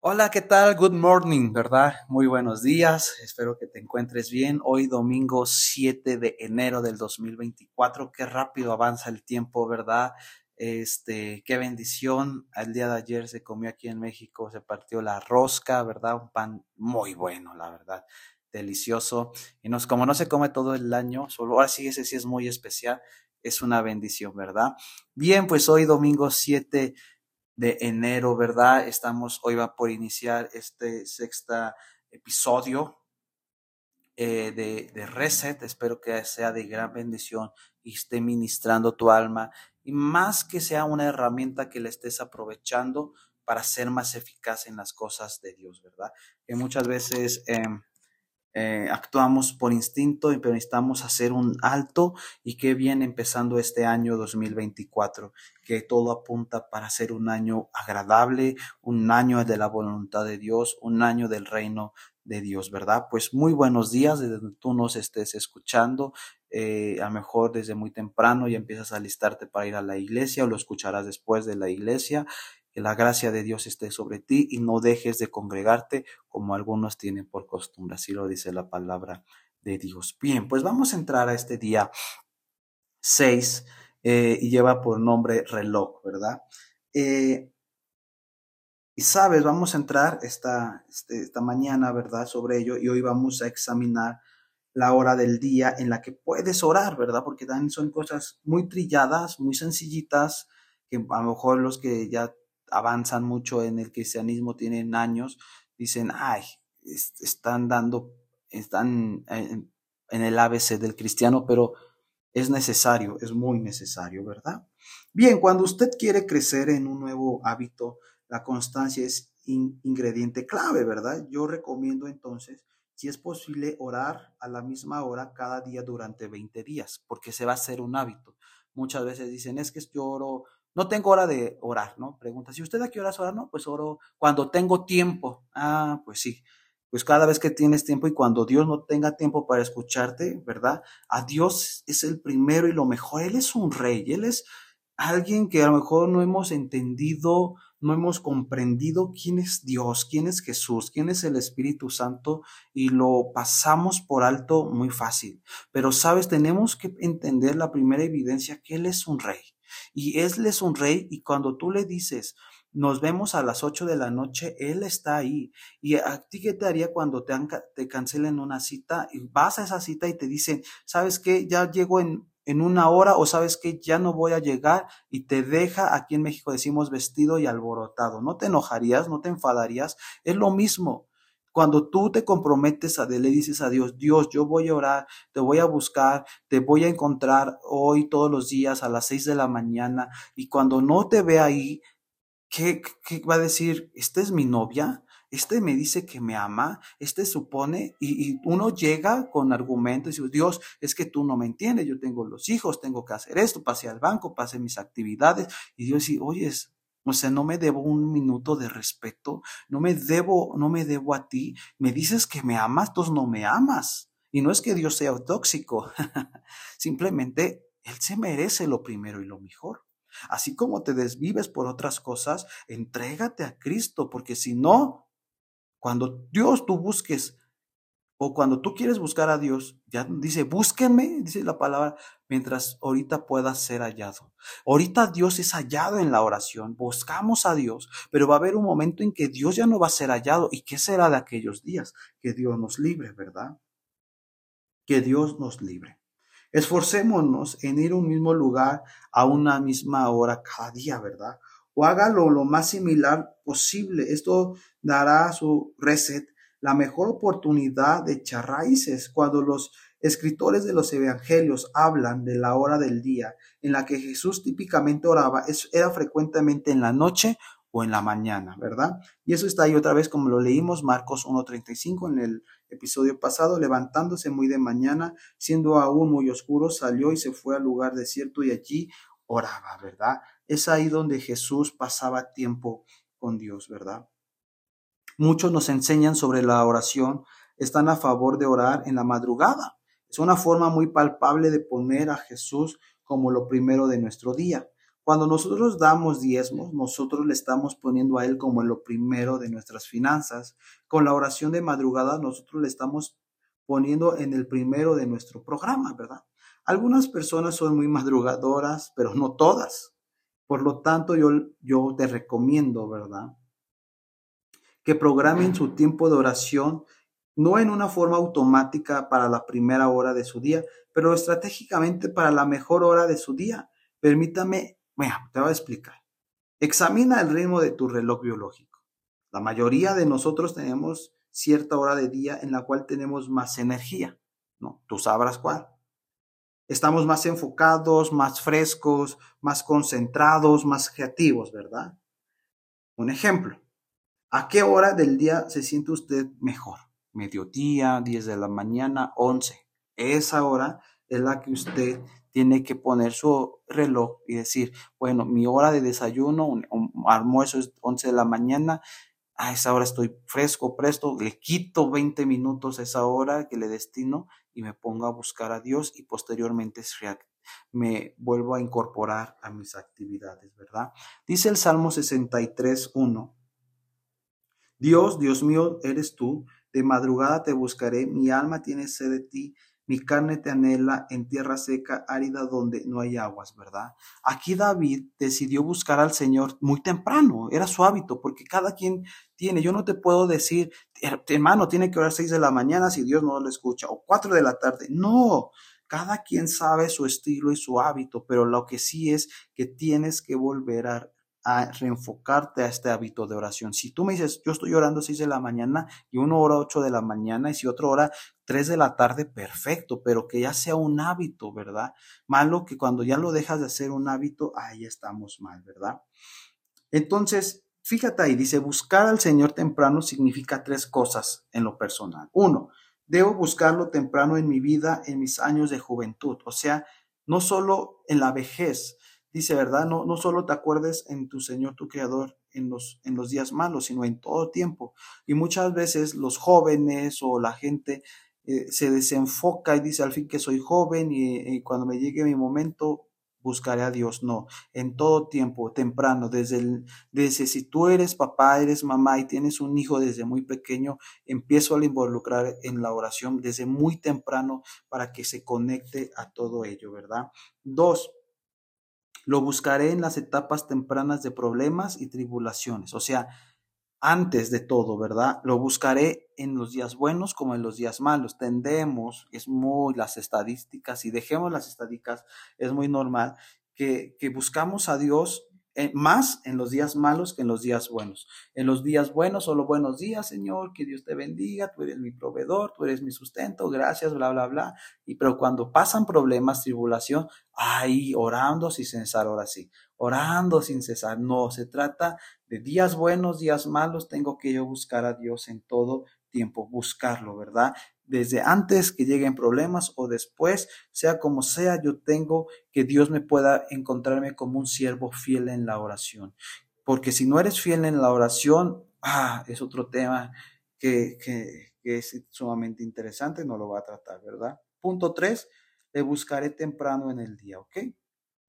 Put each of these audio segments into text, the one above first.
Hola, ¿qué tal? Good morning, ¿verdad? Muy buenos días. Espero que te encuentres bien. Hoy domingo 7 de enero del 2024. Qué rápido avanza el tiempo, ¿verdad? Este, qué bendición. El día de ayer se comió aquí en México, se partió la rosca, ¿verdad? Un pan muy bueno, la verdad. Delicioso. Y nos, como no se come todo el año, solo ahora sí ese sí es muy especial. Es una bendición, ¿verdad? Bien, pues hoy domingo 7 de enero, ¿verdad? Estamos, hoy va por iniciar este sexta episodio eh, de, de Reset. Espero que sea de gran bendición y esté ministrando tu alma. Y más que sea una herramienta que le estés aprovechando para ser más eficaz en las cosas de Dios, ¿verdad? Que muchas veces eh, eh, actuamos por instinto, pero necesitamos hacer un alto y qué bien empezando este año 2024, que todo apunta para ser un año agradable, un año de la voluntad de Dios, un año del reino de Dios, ¿verdad? Pues muy buenos días desde donde tú nos estés escuchando, eh, a lo mejor desde muy temprano y empiezas a listarte para ir a la iglesia o lo escucharás después de la iglesia que la gracia de Dios esté sobre ti y no dejes de congregarte como algunos tienen por costumbre. Así lo dice la palabra de Dios. Bien, pues vamos a entrar a este día 6 eh, y lleva por nombre reloj, ¿verdad? Eh, y sabes, vamos a entrar esta, este, esta mañana, ¿verdad? Sobre ello y hoy vamos a examinar la hora del día en la que puedes orar, ¿verdad? Porque también son cosas muy trilladas, muy sencillitas, que a lo mejor los que ya avanzan mucho en el cristianismo, tienen años, dicen, ay, están dando, están en, el ABC del cristiano, pero es necesario, es muy necesario, ¿verdad? Bien, cuando usted quiere crecer en un nuevo hábito, la constancia es ingrediente clave, ¿verdad? Yo recomiendo entonces, si es posible, orar a la misma hora cada día durante 20 días, porque se va a hacer un hábito. Muchas veces dicen, es que yo oro no tengo hora de orar, ¿no? Pregunta, ¿si usted a qué horas ora? No, pues oro cuando tengo tiempo. Ah, pues sí. Pues cada vez que tienes tiempo y cuando Dios no tenga tiempo para escucharte, ¿verdad? A Dios es el primero y lo mejor. Él es un rey, Él es alguien que a lo mejor no hemos entendido, no hemos comprendido quién es Dios, quién es Jesús, quién es el Espíritu Santo y lo pasamos por alto muy fácil. Pero sabes, tenemos que entender la primera evidencia que Él es un rey. Y él es un rey y cuando tú le dices, nos vemos a las 8 de la noche, él está ahí. Y a ti qué te haría cuando te, te cancelen una cita y vas a esa cita y te dicen, ¿sabes qué? Ya llego en, en una hora o sabes que ya no voy a llegar y te deja, aquí en México decimos vestido y alborotado. ¿No te enojarías? ¿No te enfadarías? Es lo mismo. Cuando tú te comprometes a le dices a Dios, Dios, yo voy a orar, te voy a buscar, te voy a encontrar hoy todos los días a las seis de la mañana y cuando no te ve ahí, ¿qué, qué va a decir? ¿Esta es mi novia? Este me dice que me ama, este supone, y, y, uno llega con argumentos y dice, Dios, es que tú no me entiendes, yo tengo los hijos, tengo que hacer esto, pase al banco, pase mis actividades, y Dios dice, oye, o sea, no me debo un minuto de respeto, no me debo, no me debo a ti. Me dices que me amas, tú no me amas. Y no es que Dios sea tóxico, simplemente Él se merece lo primero y lo mejor. Así como te desvives por otras cosas, entrégate a Cristo, porque si no, cuando Dios tú busques o cuando tú quieres buscar a Dios, ya dice, búsquenme, dice la palabra, mientras ahorita pueda ser hallado. Ahorita Dios es hallado en la oración, buscamos a Dios, pero va a haber un momento en que Dios ya no va a ser hallado. ¿Y qué será de aquellos días? Que Dios nos libre, ¿verdad? Que Dios nos libre. Esforcémonos en ir a un mismo lugar a una misma hora cada día, ¿verdad? O hágalo lo más similar posible. Esto dará su reset la mejor oportunidad de echar raíces cuando los escritores de los evangelios hablan de la hora del día en la que Jesús típicamente oraba, era frecuentemente en la noche o en la mañana, ¿verdad? Y eso está ahí otra vez como lo leímos, Marcos 1.35 en el episodio pasado, levantándose muy de mañana, siendo aún muy oscuro, salió y se fue al lugar desierto y allí oraba, ¿verdad? Es ahí donde Jesús pasaba tiempo con Dios, ¿verdad? Muchos nos enseñan sobre la oración, están a favor de orar en la madrugada. Es una forma muy palpable de poner a Jesús como lo primero de nuestro día. Cuando nosotros damos diezmos, nosotros le estamos poniendo a Él como lo primero de nuestras finanzas. Con la oración de madrugada, nosotros le estamos poniendo en el primero de nuestro programa, ¿verdad? Algunas personas son muy madrugadoras, pero no todas. Por lo tanto, yo, yo te recomiendo, ¿verdad? Que programen su tiempo de oración no en una forma automática para la primera hora de su día, pero estratégicamente para la mejor hora de su día. Permítame, mira, te voy a explicar. Examina el ritmo de tu reloj biológico. La mayoría de nosotros tenemos cierta hora de día en la cual tenemos más energía, ¿no? Tú sabrás cuál. Estamos más enfocados, más frescos, más concentrados, más creativos, ¿verdad? Un ejemplo. ¿A qué hora del día se siente usted mejor? Mediodía, 10 de la mañana, 11. Esa hora es la que usted tiene que poner su reloj y decir, bueno, mi hora de desayuno, un, almuerzo es 11 de la mañana, a esa hora estoy fresco, presto, le quito 20 minutos a esa hora que le destino y me pongo a buscar a Dios y posteriormente me vuelvo a incorporar a mis actividades, ¿verdad? Dice el Salmo 63, 1. Dios, Dios mío, eres tú, de madrugada te buscaré, mi alma tiene sed de ti, mi carne te anhela en tierra seca, árida donde no hay aguas, ¿verdad? Aquí David decidió buscar al Señor muy temprano, era su hábito, porque cada quien tiene, yo no te puedo decir, hermano, tiene que orar seis de la mañana si Dios no lo escucha, o cuatro de la tarde, no, cada quien sabe su estilo y su hábito, pero lo que sí es que tienes que volver a a reenfocarte a este hábito de oración. Si tú me dices, yo estoy orando 6 de la mañana y uno hora 8 de la mañana y si otro hora 3 de la tarde, perfecto, pero que ya sea un hábito, ¿verdad? Malo que cuando ya lo dejas de hacer un hábito, ahí estamos mal, ¿verdad? Entonces, fíjate ahí, dice, buscar al Señor temprano significa tres cosas en lo personal. Uno, debo buscarlo temprano en mi vida, en mis años de juventud, o sea, no solo en la vejez, dice, ¿verdad? No, no solo te acuerdes en tu Señor, tu Creador, en los, en los días malos, sino en todo tiempo. Y muchas veces los jóvenes o la gente eh, se desenfoca y dice al fin que soy joven y, cuando me llegue mi momento buscaré a Dios. No, en todo tiempo, temprano, desde, desde si tú eres papá, eres mamá y tienes un hijo desde muy pequeño, empiezo a involucrar en la oración desde muy temprano para que se conecte a todo ello, ¿verdad? Dos, lo buscaré en las etapas tempranas de problemas y tribulaciones, o sea, antes de todo, ¿verdad? Lo buscaré en los días buenos como en los días malos. Tendemos, es muy las estadísticas, y dejemos las estadísticas, es muy normal que, que buscamos a Dios más en los días malos que en los días buenos. En los días buenos, solo buenos días, Señor, que Dios te bendiga, tú eres mi proveedor, tú eres mi sustento, gracias, bla, bla, bla. Y pero cuando pasan problemas, tribulación, ay, orando sin cesar, ahora sí, orando sin cesar. No, se trata de días buenos, días malos, tengo que yo buscar a Dios en todo tiempo, buscarlo, ¿verdad? Desde antes que lleguen problemas o después, sea como sea, yo tengo que Dios me pueda encontrarme como un siervo fiel en la oración. Porque si no eres fiel en la oración, ah, es otro tema que, que, es sumamente interesante, no lo va a tratar, ¿verdad? Punto tres, le buscaré temprano en el día, ¿ok?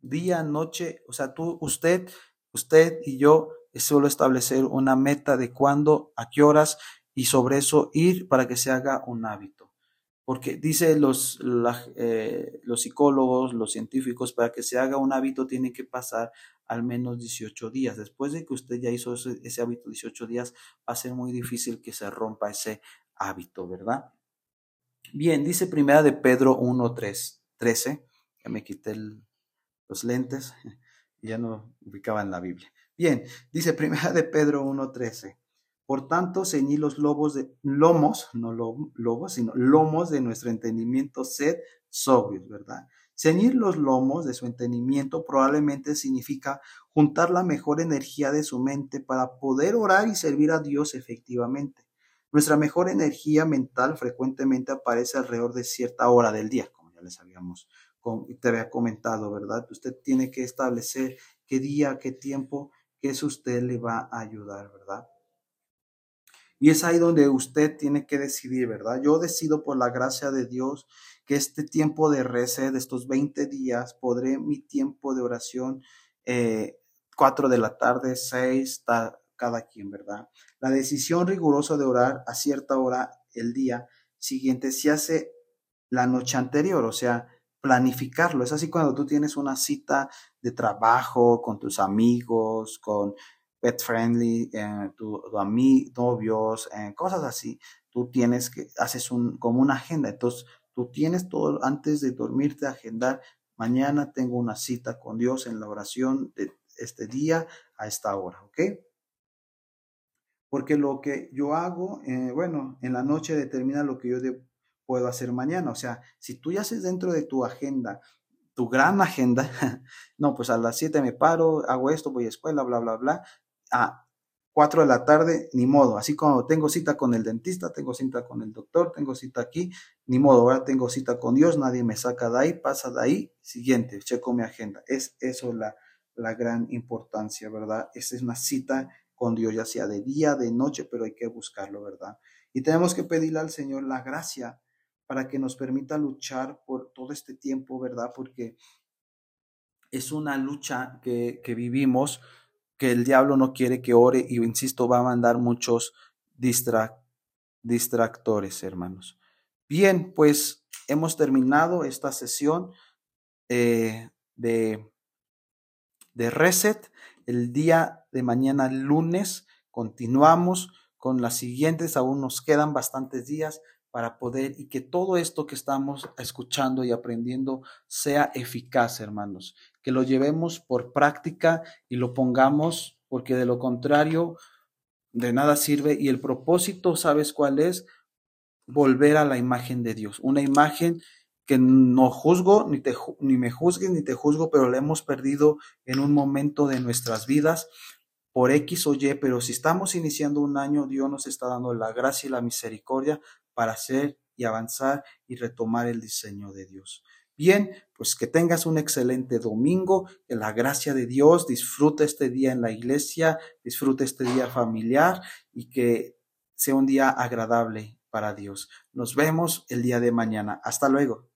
Día, noche, o sea, tú, usted, usted y yo es solo establecer una meta de cuándo, a qué horas y sobre eso ir para que se haga un hábito. Porque dice los, eh, los psicólogos, los científicos, para que se haga un hábito tiene que pasar al menos 18 días. Después de que usted ya hizo ese, hábito 18 días, va a ser muy difícil que se rompa ese hábito, ¿verdad? Bien, dice primera de Pedro 1, 3, 13, ya me quité los lentes ya no ubicaba en la Biblia. Bien, dice primera de Pedro 1, 13. Por tanto, ceñí los lobos de, lomos, no lobos, sino lomos de nuestro entendimiento, sed sobrios, ¿verdad? Ceñir los lomos de su entendimiento probablemente significa juntar la mejor energía de su mente para poder orar y servir a Dios efectivamente. Nuestra mejor energía mental frecuentemente aparece alrededor de cierta hora del día, como ya les habíamos te había comentado, ¿verdad? Usted tiene que establecer qué día, qué tiempo, que eso usted le va a ayudar, ¿verdad? Y es ahí donde usted tiene que decidir, ¿verdad? Yo decido por la gracia de Dios que este tiempo de de estos 20 días, podré mi tiempo de oración eh, 4 de la tarde, 6, está cada quien, ¿verdad? La decisión rigurosa de orar a cierta hora el día siguiente se hace la noche anterior, o sea, planificarlo. Es así cuando tú tienes una cita de trabajo con tus amigos, con pet friendly, eh, tu, novios, eh, cosas así. Tú tienes que, haces un, como una agenda. Entonces, tú tienes todo antes de dormirte, agendar. Mañana tengo una cita con Dios en la oración de este día a esta hora, ¿ok? Porque lo que yo hago, eh, bueno, en la noche determina lo que yo puedo hacer mañana. O sea, si tú ya haces dentro de tu agenda, tu gran agenda, no, pues a las 7 me paro, hago esto, voy a escuela, bla, bla, bla. A 4 de la tarde, ni modo. Así como tengo cita con el dentista, tengo cita con el doctor, tengo cita aquí, ni modo. Ahora tengo cita con Dios, nadie me saca de ahí, pasa de ahí. Siguiente, checo mi agenda. Es eso la, la gran importancia, ¿verdad? Esa es una cita con Dios, ya sea de día, de noche, pero hay que buscarlo, ¿verdad? Y tenemos que pedirle al Señor la gracia para que nos permita luchar por todo este tiempo, ¿verdad? Porque es una lucha que, vivimos, que el diablo no quiere que ore y, insisto, va a mandar muchos distractores, hermanos. Bien, pues hemos terminado esta sesión eh, de, de Reset. El día de mañana, lunes, continuamos con las siguientes. Aún nos quedan bastantes días para poder y que todo esto que estamos escuchando y aprendiendo sea eficaz, hermanos. Que lo llevemos por práctica y lo pongamos, porque de lo contrario, de nada sirve. Y el propósito, ¿sabes cuál es? Volver a la imagen de Dios. Una imagen que no juzgo, ni, te, ni me juzgues, ni te juzgo, pero la hemos perdido en un momento de nuestras vidas por X o Y, pero si estamos iniciando un año, Dios nos está dando la gracia y la misericordia para hacer y avanzar y retomar el diseño de Dios. Bien, pues que tengas un excelente domingo, que la gracia de Dios, disfruta este día en la iglesia, disfruta este día familiar y que sea un día agradable para Dios. Nos vemos el día de mañana. Hasta luego.